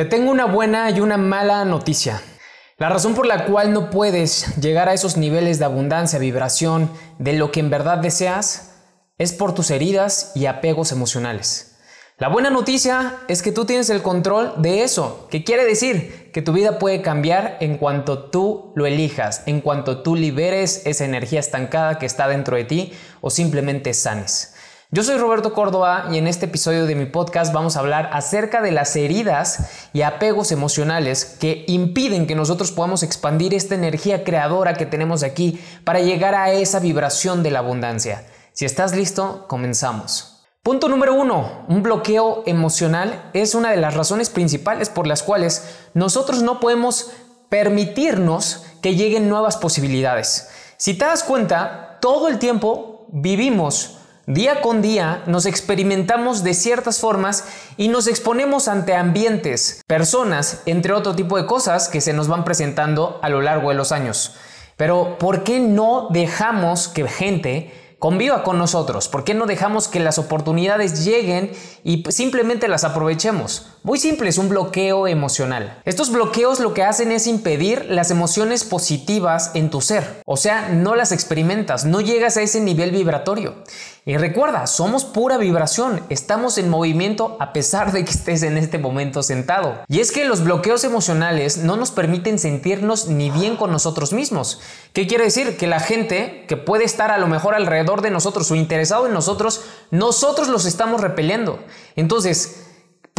Te tengo una buena y una mala noticia. La razón por la cual no puedes llegar a esos niveles de abundancia, vibración, de lo que en verdad deseas, es por tus heridas y apegos emocionales. La buena noticia es que tú tienes el control de eso, que quiere decir que tu vida puede cambiar en cuanto tú lo elijas, en cuanto tú liberes esa energía estancada que está dentro de ti o simplemente sanes. Yo soy Roberto Córdoba y en este episodio de mi podcast vamos a hablar acerca de las heridas y apegos emocionales que impiden que nosotros podamos expandir esta energía creadora que tenemos aquí para llegar a esa vibración de la abundancia. Si estás listo, comenzamos. Punto número uno, un bloqueo emocional es una de las razones principales por las cuales nosotros no podemos permitirnos que lleguen nuevas posibilidades. Si te das cuenta, todo el tiempo vivimos Día con día nos experimentamos de ciertas formas y nos exponemos ante ambientes, personas, entre otro tipo de cosas que se nos van presentando a lo largo de los años. Pero ¿por qué no dejamos que gente conviva con nosotros? ¿Por qué no dejamos que las oportunidades lleguen y simplemente las aprovechemos? Muy simple, es un bloqueo emocional. Estos bloqueos lo que hacen es impedir las emociones positivas en tu ser. O sea, no las experimentas, no llegas a ese nivel vibratorio. Y recuerda, somos pura vibración, estamos en movimiento a pesar de que estés en este momento sentado. Y es que los bloqueos emocionales no nos permiten sentirnos ni bien con nosotros mismos. ¿Qué quiere decir? Que la gente que puede estar a lo mejor alrededor de nosotros o interesado en nosotros, nosotros los estamos repeliendo. Entonces,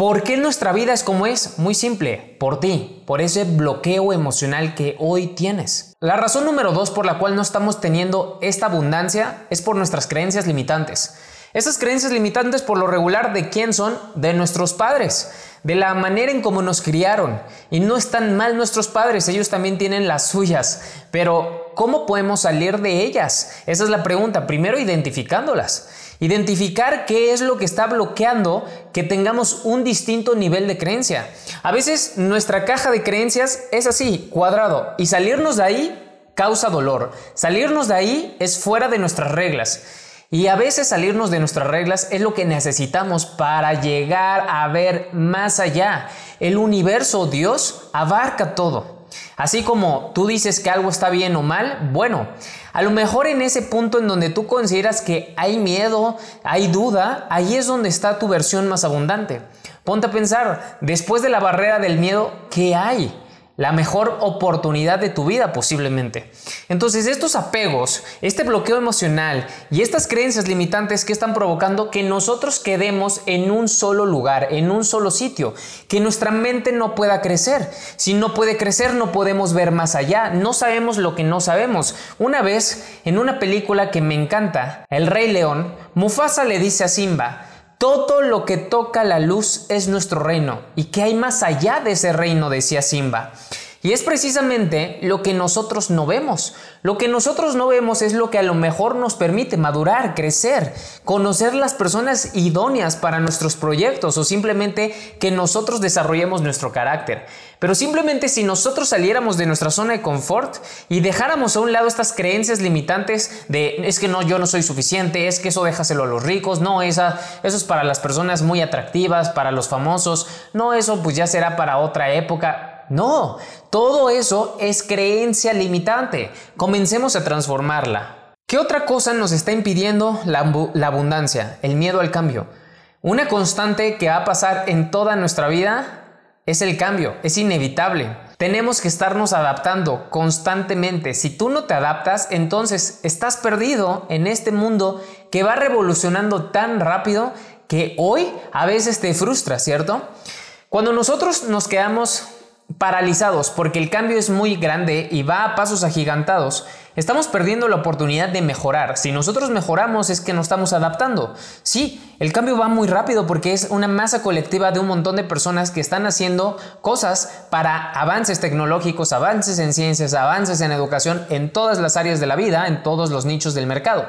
¿Por qué nuestra vida es como es? Muy simple, por ti, por ese bloqueo emocional que hoy tienes. La razón número dos por la cual no estamos teniendo esta abundancia es por nuestras creencias limitantes. Esas creencias limitantes por lo regular de quién son? De nuestros padres, de la manera en cómo nos criaron. Y no están mal nuestros padres, ellos también tienen las suyas. Pero ¿cómo podemos salir de ellas? Esa es la pregunta, primero identificándolas. Identificar qué es lo que está bloqueando que tengamos un distinto nivel de creencia. A veces nuestra caja de creencias es así, cuadrado, y salirnos de ahí causa dolor. Salirnos de ahí es fuera de nuestras reglas. Y a veces salirnos de nuestras reglas es lo que necesitamos para llegar a ver más allá. El universo, Dios, abarca todo. Así como tú dices que algo está bien o mal, bueno, a lo mejor en ese punto en donde tú consideras que hay miedo, hay duda, ahí es donde está tu versión más abundante. Ponte a pensar, después de la barrera del miedo, ¿qué hay? La mejor oportunidad de tu vida posiblemente. Entonces estos apegos, este bloqueo emocional y estas creencias limitantes que están provocando que nosotros quedemos en un solo lugar, en un solo sitio, que nuestra mente no pueda crecer. Si no puede crecer no podemos ver más allá, no sabemos lo que no sabemos. Una vez en una película que me encanta, El Rey León, Mufasa le dice a Simba, todo lo que toca la luz es nuestro reino. ¿Y qué hay más allá de ese reino? decía Simba. Y es precisamente lo que nosotros no vemos. Lo que nosotros no vemos es lo que a lo mejor nos permite madurar, crecer, conocer las personas idóneas para nuestros proyectos o simplemente que nosotros desarrollemos nuestro carácter. Pero simplemente si nosotros saliéramos de nuestra zona de confort y dejáramos a un lado estas creencias limitantes de es que no, yo no soy suficiente, es que eso déjaselo a los ricos, no, esa, eso es para las personas muy atractivas, para los famosos, no, eso pues ya será para otra época. No, todo eso es creencia limitante. Comencemos a transformarla. ¿Qué otra cosa nos está impidiendo la, abundancia? El miedo al cambio. Una constante que va a pasar en toda nuestra vida es el cambio, es inevitable. Tenemos que estarnos adaptando constantemente. Si tú no te adaptas, entonces estás perdido en este mundo que va revolucionando tan rápido que hoy a veces te frustra, ¿cierto? Cuando nosotros nos quedamos paralizados porque el cambio es muy grande y va a pasos agigantados, estamos perdiendo la oportunidad de mejorar. Si nosotros mejoramos es que nos estamos adaptando. Sí, el cambio va muy rápido porque es una masa colectiva de un montón de personas que están haciendo cosas para avances tecnológicos, avances en ciencias, avances en educación, en todas las áreas de la vida, en todos los nichos del mercado.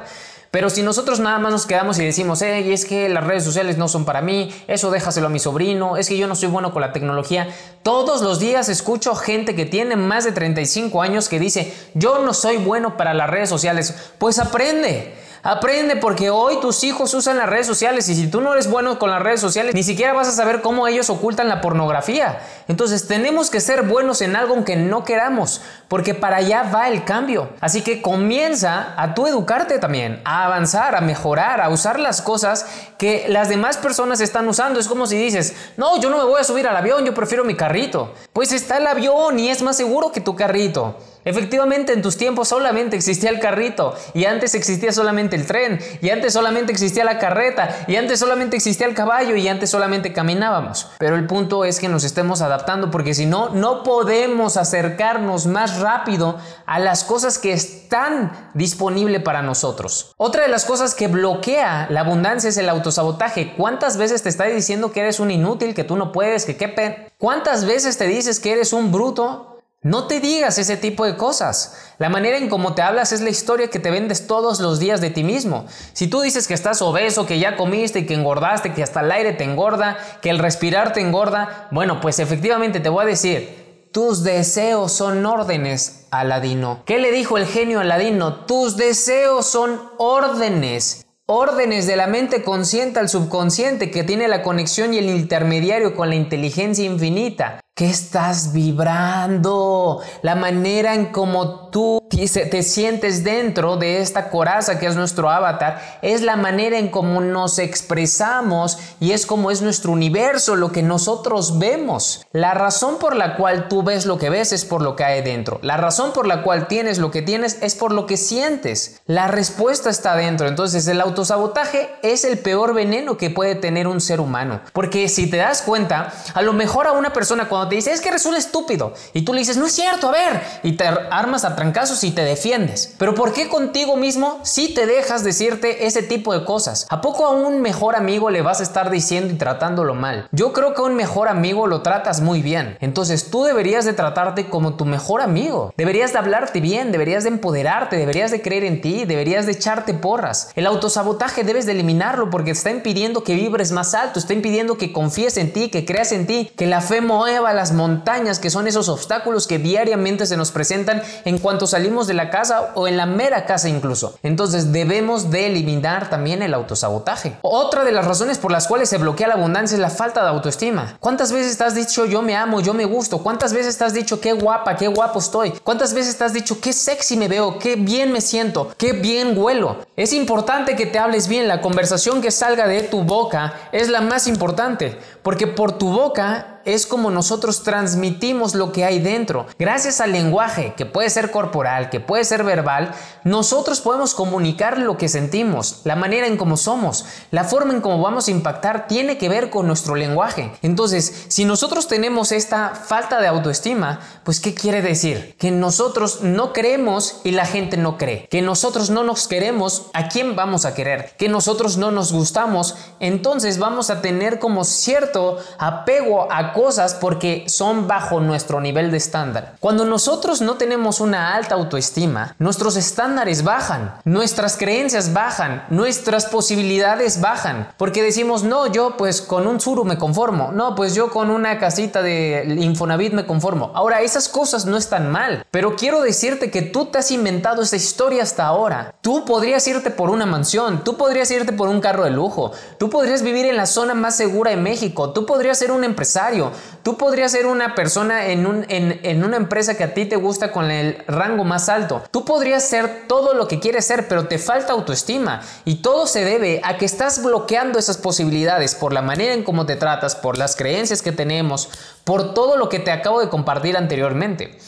Pero si nosotros nada más nos quedamos y decimos, hey, es que las redes sociales no son para mí, eso déjaselo a mi sobrino, es que yo no soy bueno con la tecnología, todos los días escucho gente que tiene más de 35 años que dice, yo no soy bueno para las redes sociales, pues aprende. Aprende porque hoy tus hijos usan las redes sociales y si tú no eres bueno con las redes sociales, ni siquiera vas a saber cómo ellos ocultan la pornografía. Entonces tenemos que ser buenos en algo aunque no queramos, porque para allá va el cambio. Así que comienza a tú educarte también, a avanzar, a mejorar, a usar las cosas que las demás personas están usando. Es como si dices, no, yo no me voy a subir al avión, yo prefiero mi carrito. Pues está el avión y es más seguro que tu carrito. Efectivamente, en tus tiempos solamente existía el carrito, y antes existía solamente el tren, y antes solamente existía la carreta, y antes solamente existía el caballo, y antes solamente caminábamos. Pero el punto es que nos estemos adaptando, porque si no, no podemos acercarnos más rápido a las cosas que están disponibles para nosotros. Otra de las cosas que bloquea la abundancia es el autosabotaje. ¿Cuántas veces te está diciendo que eres un inútil, que tú no puedes, que qué ¿Cuántas veces te dices que eres un bruto? No te digas ese tipo de cosas. La manera en cómo te hablas es la historia que te vendes todos los días de ti mismo. Si tú dices que estás obeso, que ya comiste, que engordaste, que hasta el aire te engorda, que el respirar te engorda, bueno, pues efectivamente te voy a decir, tus deseos son órdenes, Aladino. ¿Qué le dijo el genio Aladino? Tus deseos son órdenes. Órdenes de la mente consciente al subconsciente que tiene la conexión y el intermediario con la inteligencia infinita. ¿Qué estás vibrando? La manera en cómo tú te sientes dentro de esta coraza que es nuestro avatar es la manera en cómo nos expresamos y es como es nuestro universo, lo que nosotros vemos. La razón por la cual tú ves lo que ves es por lo que hay dentro. La razón por la cual tienes lo que tienes es por lo que sientes. La respuesta está dentro. Entonces el autosabotaje es el peor veneno que puede tener un ser humano. Porque si te das cuenta, a lo mejor a una persona cuando te dice, es que un estúpido, y tú le dices, no es cierto, a ver, y te armas a trancazos y te defiendes. Pero ¿por qué contigo mismo si te dejas decirte ese tipo de cosas? ¿A poco a un mejor amigo le vas a estar diciendo y tratándolo mal? Yo creo que a un mejor amigo lo tratas muy bien. Entonces tú deberías de tratarte como tu mejor amigo. Deberías de hablarte bien, deberías de empoderarte, deberías de creer en ti, deberías de echarte porras. El autosabotaje debes de eliminarlo porque está impidiendo que vibres más alto, está impidiendo que confíes en ti, que creas en ti, que la fe mueva las montañas, que son esos obstáculos que diariamente se nos presentan en cuanto salimos de la casa o en la mera casa incluso. Entonces debemos de eliminar también el autosabotaje. Otra de las razones por las cuales se bloquea la abundancia es la falta de autoestima. ¿Cuántas veces te has dicho yo me amo, yo me gusto? ¿Cuántas veces te has dicho qué guapa, qué guapo estoy? ¿Cuántas veces te has dicho qué sexy me veo, qué bien me siento, qué bien huelo? Es importante que te hables bien, la conversación que salga de tu boca es la más importante, porque por tu boca es como nosotros transmitimos lo que hay dentro. Gracias al lenguaje, que puede ser corporal, que puede ser verbal, nosotros podemos comunicar lo que sentimos, la manera en cómo somos, la forma en cómo vamos a impactar tiene que ver con nuestro lenguaje. Entonces, si nosotros tenemos esta falta de autoestima, pues ¿qué quiere decir? Que nosotros no creemos y la gente no cree. Que nosotros no nos queremos, ¿a quién vamos a querer? Que nosotros no nos gustamos, entonces vamos a tener como cierto apego a cosas porque son bajo nuestro nivel de estándar. Cuando nosotros no tenemos una alta autoestima, nuestros estándares bajan, nuestras creencias bajan, nuestras posibilidades bajan, porque decimos, no, yo pues con un suru me conformo, no, pues yo con una casita de Infonavit me conformo. Ahora, esas cosas no están mal, pero quiero decirte que tú te has inventado esa historia hasta ahora. Tú podrías irte por una mansión, tú podrías irte por un carro de lujo, tú podrías vivir en la zona más segura de México, tú podrías ser un empresario, Tú podrías ser una persona en, un, en, una empresa que a ti te gusta con el rango más alto. Tú podrías ser todo lo que quieres ser, pero te falta autoestima. Y todo se debe a que estás bloqueando esas posibilidades por la manera en cómo te tratas, por las creencias que tenemos, por todo lo que te acabo de compartir anteriormente.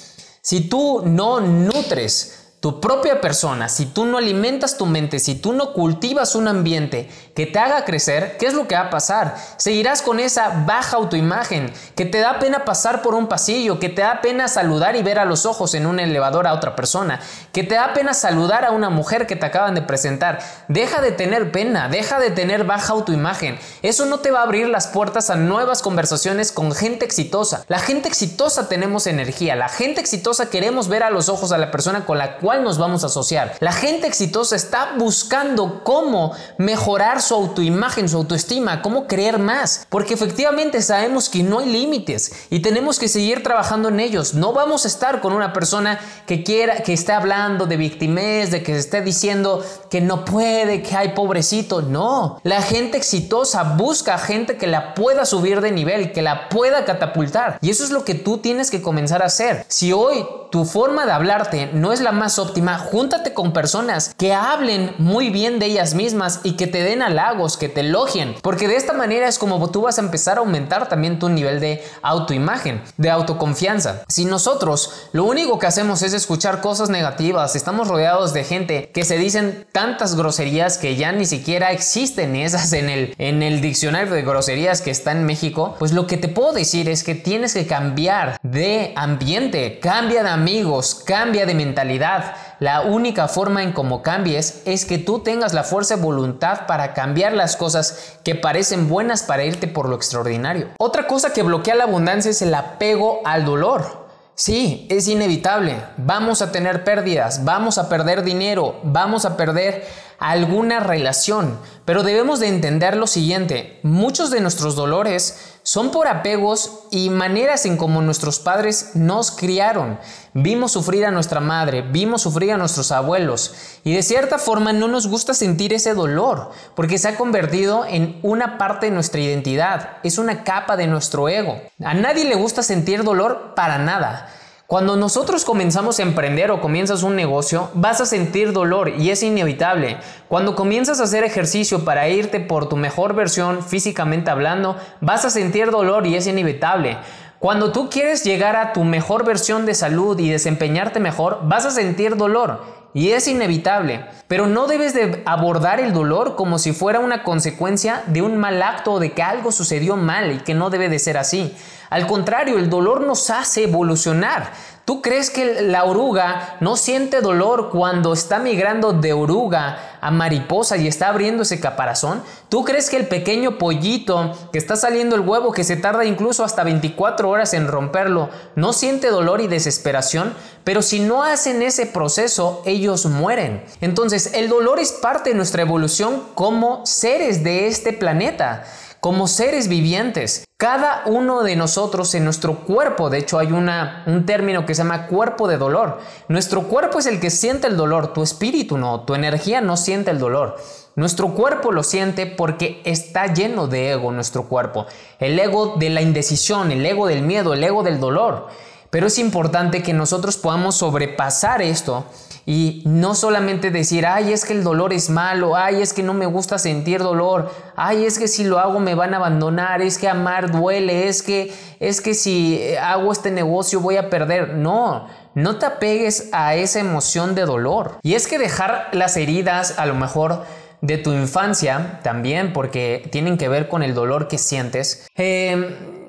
Si tú no nutres tu propia persona, si tú no alimentas tu mente, si tú no cultivas un ambiente que te haga crecer, ¿qué es lo que va a pasar? Seguirás con esa baja autoimagen, que te da pena pasar por un pasillo, que te da pena saludar y ver a los ojos en un elevador a otra persona, que te da pena saludar a una mujer que te acaban de presentar. Deja de tener pena, deja de tener baja autoimagen. Eso no te va a abrir las puertas a nuevas conversaciones con gente exitosa. La gente exitosa tenemos energía, la gente exitosa queremos ver a los ojos a la persona con la cual nos vamos a asociar. La gente exitosa está buscando cómo mejorar su autoimagen, su autoestima, cómo creer más, porque efectivamente sabemos que no hay límites y tenemos que seguir trabajando en ellos. No vamos a estar con una persona que quiera, que esté hablando de victimez, de que se esté diciendo que no puede, que hay pobrecito. No, la gente exitosa busca gente que la pueda subir de nivel, que la pueda catapultar. Y eso es lo que tú tienes que comenzar a hacer. Si hoy tu forma de hablarte no es la más óptima, júntate con personas que hablen muy bien de ellas mismas y que te den halagos, que te elogien, porque de esta manera es como tú vas a empezar a aumentar también tu nivel de autoimagen, de autoconfianza. Si nosotros lo único que hacemos es escuchar cosas negativas, estamos rodeados de gente que se dicen tantas groserías que ya ni siquiera existen esas en el, en el diccionario de groserías que está en México, pues lo que te puedo decir es que tienes que cambiar de ambiente, cambia de amigos, cambia de mentalidad. La única forma en cómo cambies es que tú tengas la fuerza de voluntad para cambiar las cosas que parecen buenas para irte por lo extraordinario. Otra cosa que bloquea la abundancia es el apego al dolor. Sí, es inevitable. Vamos a tener pérdidas, vamos a perder dinero, vamos a perder alguna relación. Pero debemos de entender lo siguiente, muchos de nuestros dolores son por apegos y maneras en como nuestros padres nos criaron. Vimos sufrir a nuestra madre, vimos sufrir a nuestros abuelos y de cierta forma no nos gusta sentir ese dolor porque se ha convertido en una parte de nuestra identidad, es una capa de nuestro ego. A nadie le gusta sentir dolor para nada. Cuando nosotros comenzamos a emprender o comienzas un negocio, vas a sentir dolor y es inevitable. Cuando comienzas a hacer ejercicio para irte por tu mejor versión físicamente hablando, vas a sentir dolor y es inevitable. Cuando tú quieres llegar a tu mejor versión de salud y desempeñarte mejor, vas a sentir dolor y es inevitable. Pero no debes de abordar el dolor como si fuera una consecuencia de un mal acto o de que algo sucedió mal y que no debe de ser así. Al contrario, el dolor nos hace evolucionar. ¿Tú crees que la oruga no siente dolor cuando está migrando de oruga a mariposa y está abriendo ese caparazón? ¿Tú crees que el pequeño pollito que está saliendo el huevo, que se tarda incluso hasta 24 horas en romperlo, no siente dolor y desesperación? Pero si no hacen ese proceso, ellos mueren. Entonces, el dolor es parte de nuestra evolución como seres de este planeta como seres vivientes. Cada uno de nosotros en nuestro cuerpo, de hecho hay una, un término que se llama cuerpo de dolor. Nuestro cuerpo es el que siente el dolor, tu espíritu no, tu energía no siente el dolor. Nuestro cuerpo lo siente porque está lleno de ego nuestro cuerpo. El ego de la indecisión, el ego del miedo, el ego del dolor. Pero es importante que nosotros podamos sobrepasar esto y no solamente decir, ay, es que el dolor es malo, ay, es que no me gusta sentir dolor, ay, es que si lo hago me van a abandonar, es que amar duele, es que, es que si hago este negocio voy a perder. No, no te apegues a esa emoción de dolor. Y es que dejar las heridas a lo mejor de tu infancia también, porque tienen que ver con el dolor que sientes. Eh,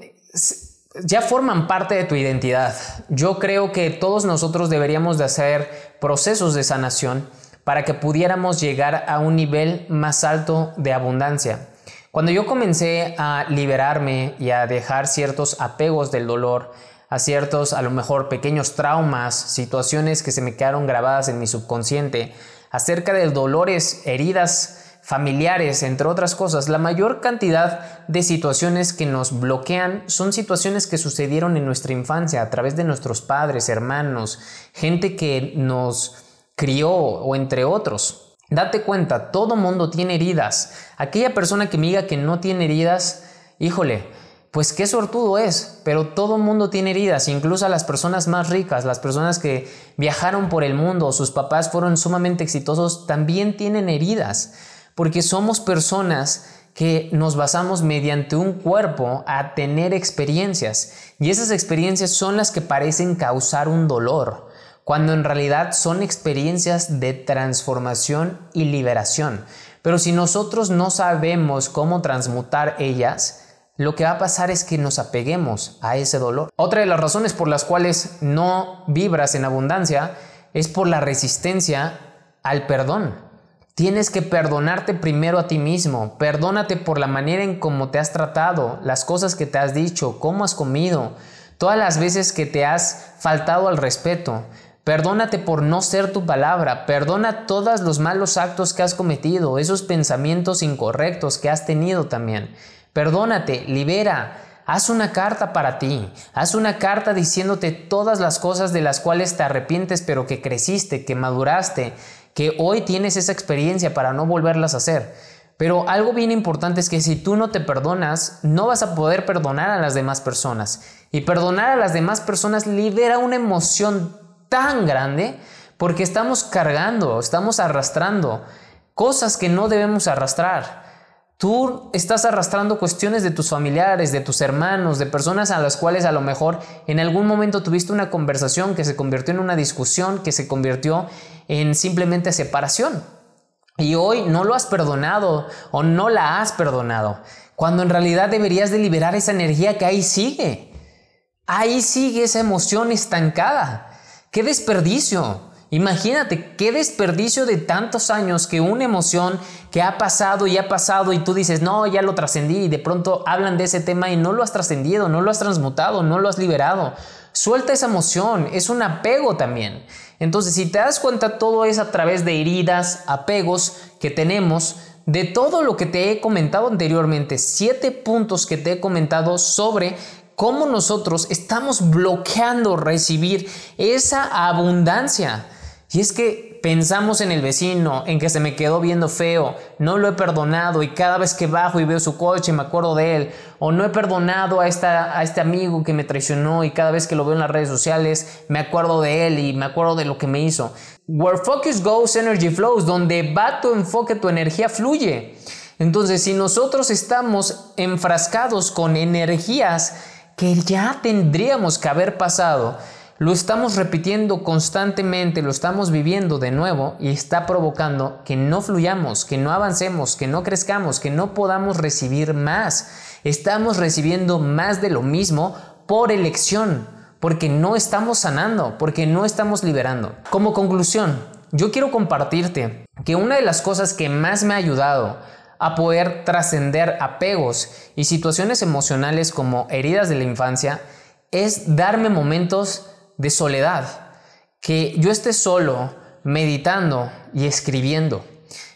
ya forman parte de tu identidad. Yo creo que todos nosotros deberíamos de hacer procesos de sanación para que pudiéramos llegar a un nivel más alto de abundancia. Cuando yo comencé a liberarme y a dejar ciertos apegos del dolor, a ciertos a lo mejor pequeños traumas, situaciones que se me quedaron grabadas en mi subconsciente, acerca de dolores, heridas, familiares, entre otras cosas, la mayor cantidad de situaciones que nos bloquean son situaciones que sucedieron en nuestra infancia a través de nuestros padres, hermanos, gente que nos crió o entre otros. Date cuenta, todo mundo tiene heridas. Aquella persona que me diga que no tiene heridas, híjole, pues qué sortudo es, pero todo mundo tiene heridas, incluso las personas más ricas, las personas que viajaron por el mundo, sus papás fueron sumamente exitosos, también tienen heridas porque somos personas que nos basamos mediante un cuerpo a tener experiencias y esas experiencias son las que parecen causar un dolor, cuando en realidad son experiencias de transformación y liberación. Pero si nosotros no sabemos cómo transmutar ellas, lo que va a pasar es que nos apeguemos a ese dolor. Otra de las razones por las cuales no vibras en abundancia es por la resistencia al perdón. Tienes que perdonarte primero a ti mismo. Perdónate por la manera en cómo te has tratado, las cosas que te has dicho, cómo has comido, todas las veces que te has faltado al respeto. Perdónate por no ser tu palabra. Perdona todos los malos actos que has cometido, esos pensamientos incorrectos que has tenido también. Perdónate, libera. Haz una carta para ti. Haz una carta diciéndote todas las cosas de las cuales te arrepientes, pero que creciste, que maduraste, que hoy tienes esa experiencia para no volverlas a hacer. Pero algo bien importante es que si tú no te perdonas, no vas a poder perdonar a las demás personas. Y perdonar a las demás personas libera una emoción tan grande porque estamos cargando, estamos arrastrando cosas que no debemos arrastrar. Tú estás arrastrando cuestiones de tus familiares, de tus hermanos, de personas a las cuales a lo mejor en algún momento tuviste una conversación que se convirtió en una discusión, que se convirtió en simplemente separación. Y hoy no lo has perdonado o no la has perdonado, cuando en realidad deberías de liberar esa energía que ahí sigue. Ahí sigue esa emoción estancada. ¡Qué desperdicio! Imagínate, qué desperdicio de tantos años que una emoción que ha pasado y ha pasado y tú dices, no, ya lo trascendí y de pronto hablan de ese tema y no lo has trascendido, no lo has transmutado, no lo has liberado. Suelta esa emoción, es un apego también. Entonces, si te das cuenta, todo es a través de heridas, apegos que tenemos, de todo lo que te he comentado anteriormente, siete puntos que te he comentado sobre cómo nosotros estamos bloqueando recibir esa abundancia. Y es que pensamos en el vecino, en que se me quedó viendo feo, no lo he perdonado y cada vez que bajo y veo su coche me acuerdo de él, o no he perdonado a, esta, a este amigo que me traicionó y cada vez que lo veo en las redes sociales me acuerdo de él y me acuerdo de lo que me hizo. Where focus goes, energy flows, donde va tu enfoque, tu energía fluye. Entonces, si nosotros estamos enfrascados con energías que ya tendríamos que haber pasado, lo estamos repitiendo constantemente, lo estamos viviendo de nuevo y está provocando que no fluyamos, que no avancemos, que no crezcamos, que no podamos recibir más. Estamos recibiendo más de lo mismo por elección, porque no estamos sanando, porque no estamos liberando. Como conclusión, yo quiero compartirte que una de las cosas que más me ha ayudado a poder trascender apegos y situaciones emocionales como heridas de la infancia es darme momentos de soledad, que yo esté solo meditando y escribiendo.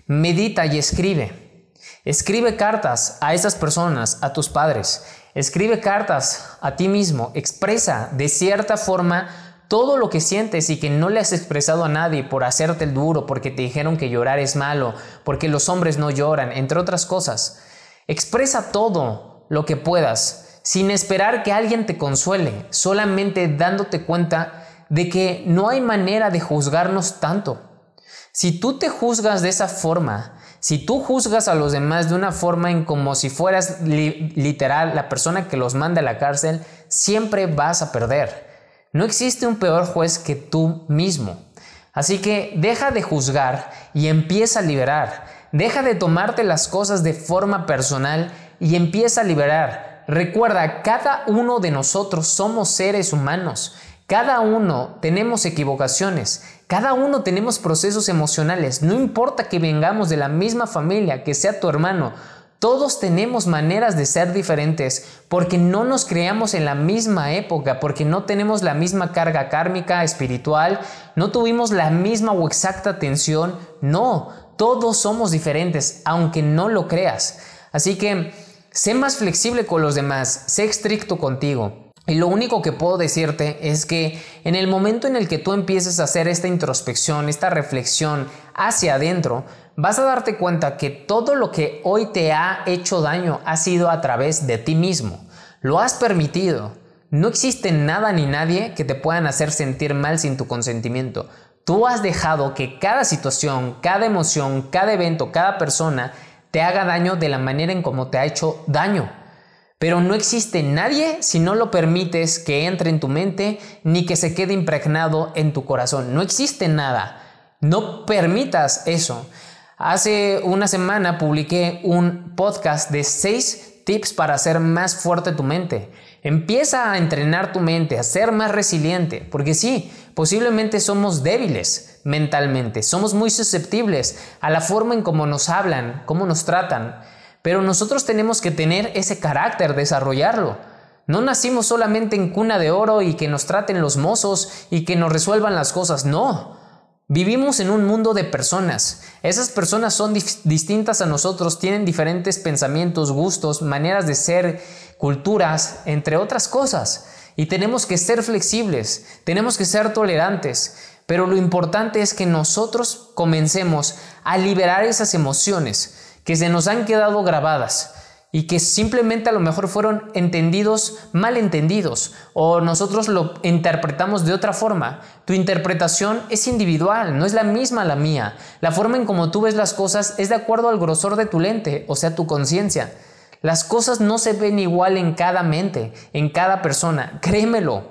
Medita y escribe. Escribe cartas a esas personas, a tus padres. Escribe cartas a ti mismo. Expresa de cierta forma todo lo que sientes y que no le has expresado a nadie por hacerte el duro, porque te dijeron que llorar es malo, porque los hombres no lloran, entre otras cosas. Expresa todo lo que puedas, sin esperar que alguien te consuele, solamente dándote cuenta de que no hay manera de juzgarnos tanto. Si tú te juzgas de esa forma, si tú juzgas a los demás de una forma en como si fueras literal la persona que los manda a la cárcel, siempre vas a perder. No existe un peor juez que tú mismo. Así que deja de juzgar y empieza a liberar. Deja de tomarte las cosas de forma personal y empieza a liberar. Recuerda, cada uno de nosotros somos seres humanos. Cada uno tenemos equivocaciones. Cada uno tenemos procesos emocionales. No importa que vengamos de la misma familia, que sea tu hermano todos tenemos maneras de ser diferentes porque no nos creamos en la misma época, porque no tenemos la misma carga kármica espiritual, no tuvimos la misma o exacta atención. No, todos somos diferentes, aunque no lo creas. Así que sé más flexible con los demás, sé estricto contigo. Y lo único que puedo decirte es que en el momento en el que tú empieces a hacer esta introspección, esta reflexión hacia adentro, vas a darte cuenta que todo lo que hoy te ha hecho daño ha sido a través de ti mismo. Lo has permitido. No existe nada ni nadie que te puedan hacer sentir mal sin tu consentimiento. Tú has dejado que cada situación, cada emoción, cada evento, cada persona te haga daño de la manera en como te ha hecho daño. Pero no existe nadie si no lo permites que entre en tu mente ni que se quede impregnado en tu corazón. No existe nada. No permitas eso. Hace una semana publiqué un podcast de 6 tips para hacer más fuerte tu mente. Empieza a entrenar tu mente, a ser más resiliente, porque sí, posiblemente somos débiles mentalmente, somos muy susceptibles a la forma en cómo nos hablan, cómo nos tratan, pero nosotros tenemos que tener ese carácter, desarrollarlo. No nacimos solamente en cuna de oro y que nos traten los mozos y que nos resuelvan las cosas, no. Vivimos en un mundo de personas. Esas personas son distintas a nosotros, tienen diferentes pensamientos, gustos, maneras de ser, culturas, entre otras cosas. Y tenemos que ser flexibles, tenemos que ser tolerantes. Pero lo importante es que nosotros comencemos a liberar esas emociones que se nos han quedado grabadas y que simplemente a lo mejor fueron entendidos mal entendidos o nosotros lo interpretamos de otra forma. Tu interpretación es individual, no es la misma la mía. La forma en como tú ves las cosas es de acuerdo al grosor de tu lente, o sea, tu conciencia. Las cosas no se ven igual en cada mente, en cada persona, créemelo.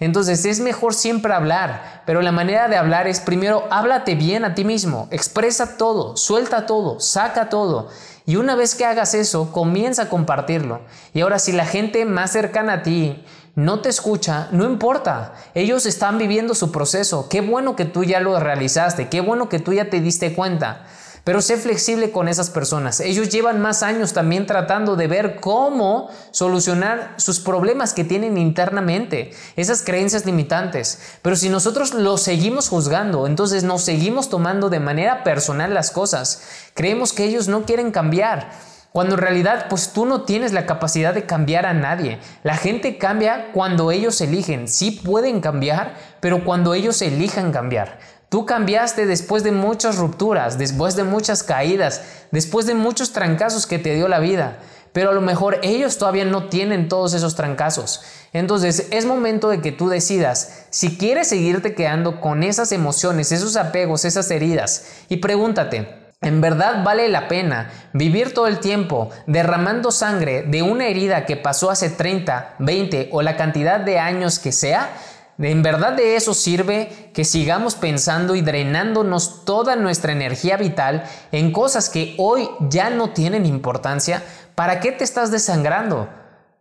Entonces es mejor siempre hablar, pero la manera de hablar es primero háblate bien a ti mismo, expresa todo, suelta todo, saca todo. Y una vez que hagas eso, comienza a compartirlo. Y ahora si la gente más cercana a ti no te escucha, no importa. Ellos están viviendo su proceso. Qué bueno que tú ya lo realizaste, qué bueno que tú ya te diste cuenta. Pero sé flexible con esas personas. Ellos llevan más años también tratando de ver cómo solucionar sus problemas que tienen internamente, esas creencias limitantes. Pero si nosotros los seguimos juzgando, entonces nos seguimos tomando de manera personal las cosas. Creemos que ellos no quieren cambiar. Cuando en realidad pues tú no tienes la capacidad de cambiar a nadie. La gente cambia cuando ellos eligen. Sí pueden cambiar, pero cuando ellos elijan cambiar. Tú cambiaste después de muchas rupturas, después de muchas caídas, después de muchos trancazos que te dio la vida. Pero a lo mejor ellos todavía no tienen todos esos trancazos. Entonces es momento de que tú decidas si quieres seguirte quedando con esas emociones, esos apegos, esas heridas. Y pregúntate, ¿En verdad vale la pena vivir todo el tiempo derramando sangre de una herida que pasó hace 30, 20 o la cantidad de años que sea? ¿En verdad de eso sirve que sigamos pensando y drenándonos toda nuestra energía vital en cosas que hoy ya no tienen importancia? ¿Para qué te estás desangrando?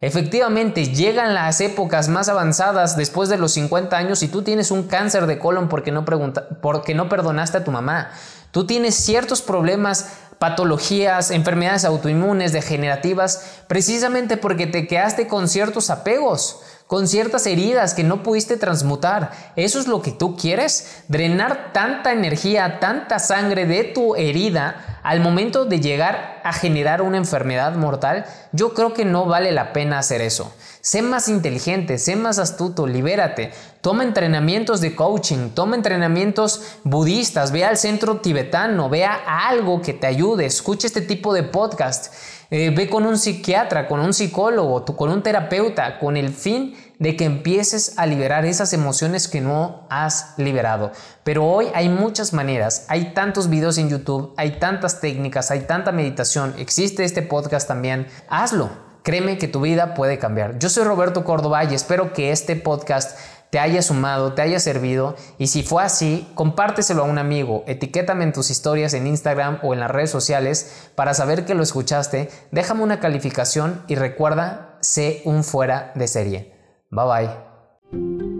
Efectivamente, llegan las épocas más avanzadas después de los 50 años y tú tienes un cáncer de colon porque no, porque no perdonaste a tu mamá. Tú tienes ciertos problemas, patologías, enfermedades autoinmunes, degenerativas, precisamente porque te quedaste con ciertos apegos con ciertas heridas que no pudiste transmutar. ¿Eso es lo que tú quieres? Drenar tanta energía, tanta sangre de tu herida al momento de llegar a generar una enfermedad mortal. Yo creo que no vale la pena hacer eso. Sé más inteligente, sé más astuto, libérate. Toma entrenamientos de coaching, toma entrenamientos budistas, ve al centro tibetano, vea algo que te ayude, escucha este tipo de podcast. Eh, ve con un psiquiatra, con un psicólogo, con un terapeuta, con el fin de que empieces a liberar esas emociones que no has liberado. Pero hoy hay muchas maneras, hay tantos videos en YouTube, hay tantas técnicas, hay tanta meditación, existe este podcast también. Hazlo, créeme que tu vida puede cambiar. Yo soy Roberto Córdoba y espero que este podcast te haya sumado, te haya servido y si fue así, compárteselo a un amigo, etiquétame en tus historias en Instagram o en las redes sociales para saber que lo escuchaste, déjame una calificación y recuerda, sé un fuera de serie. Bye bye.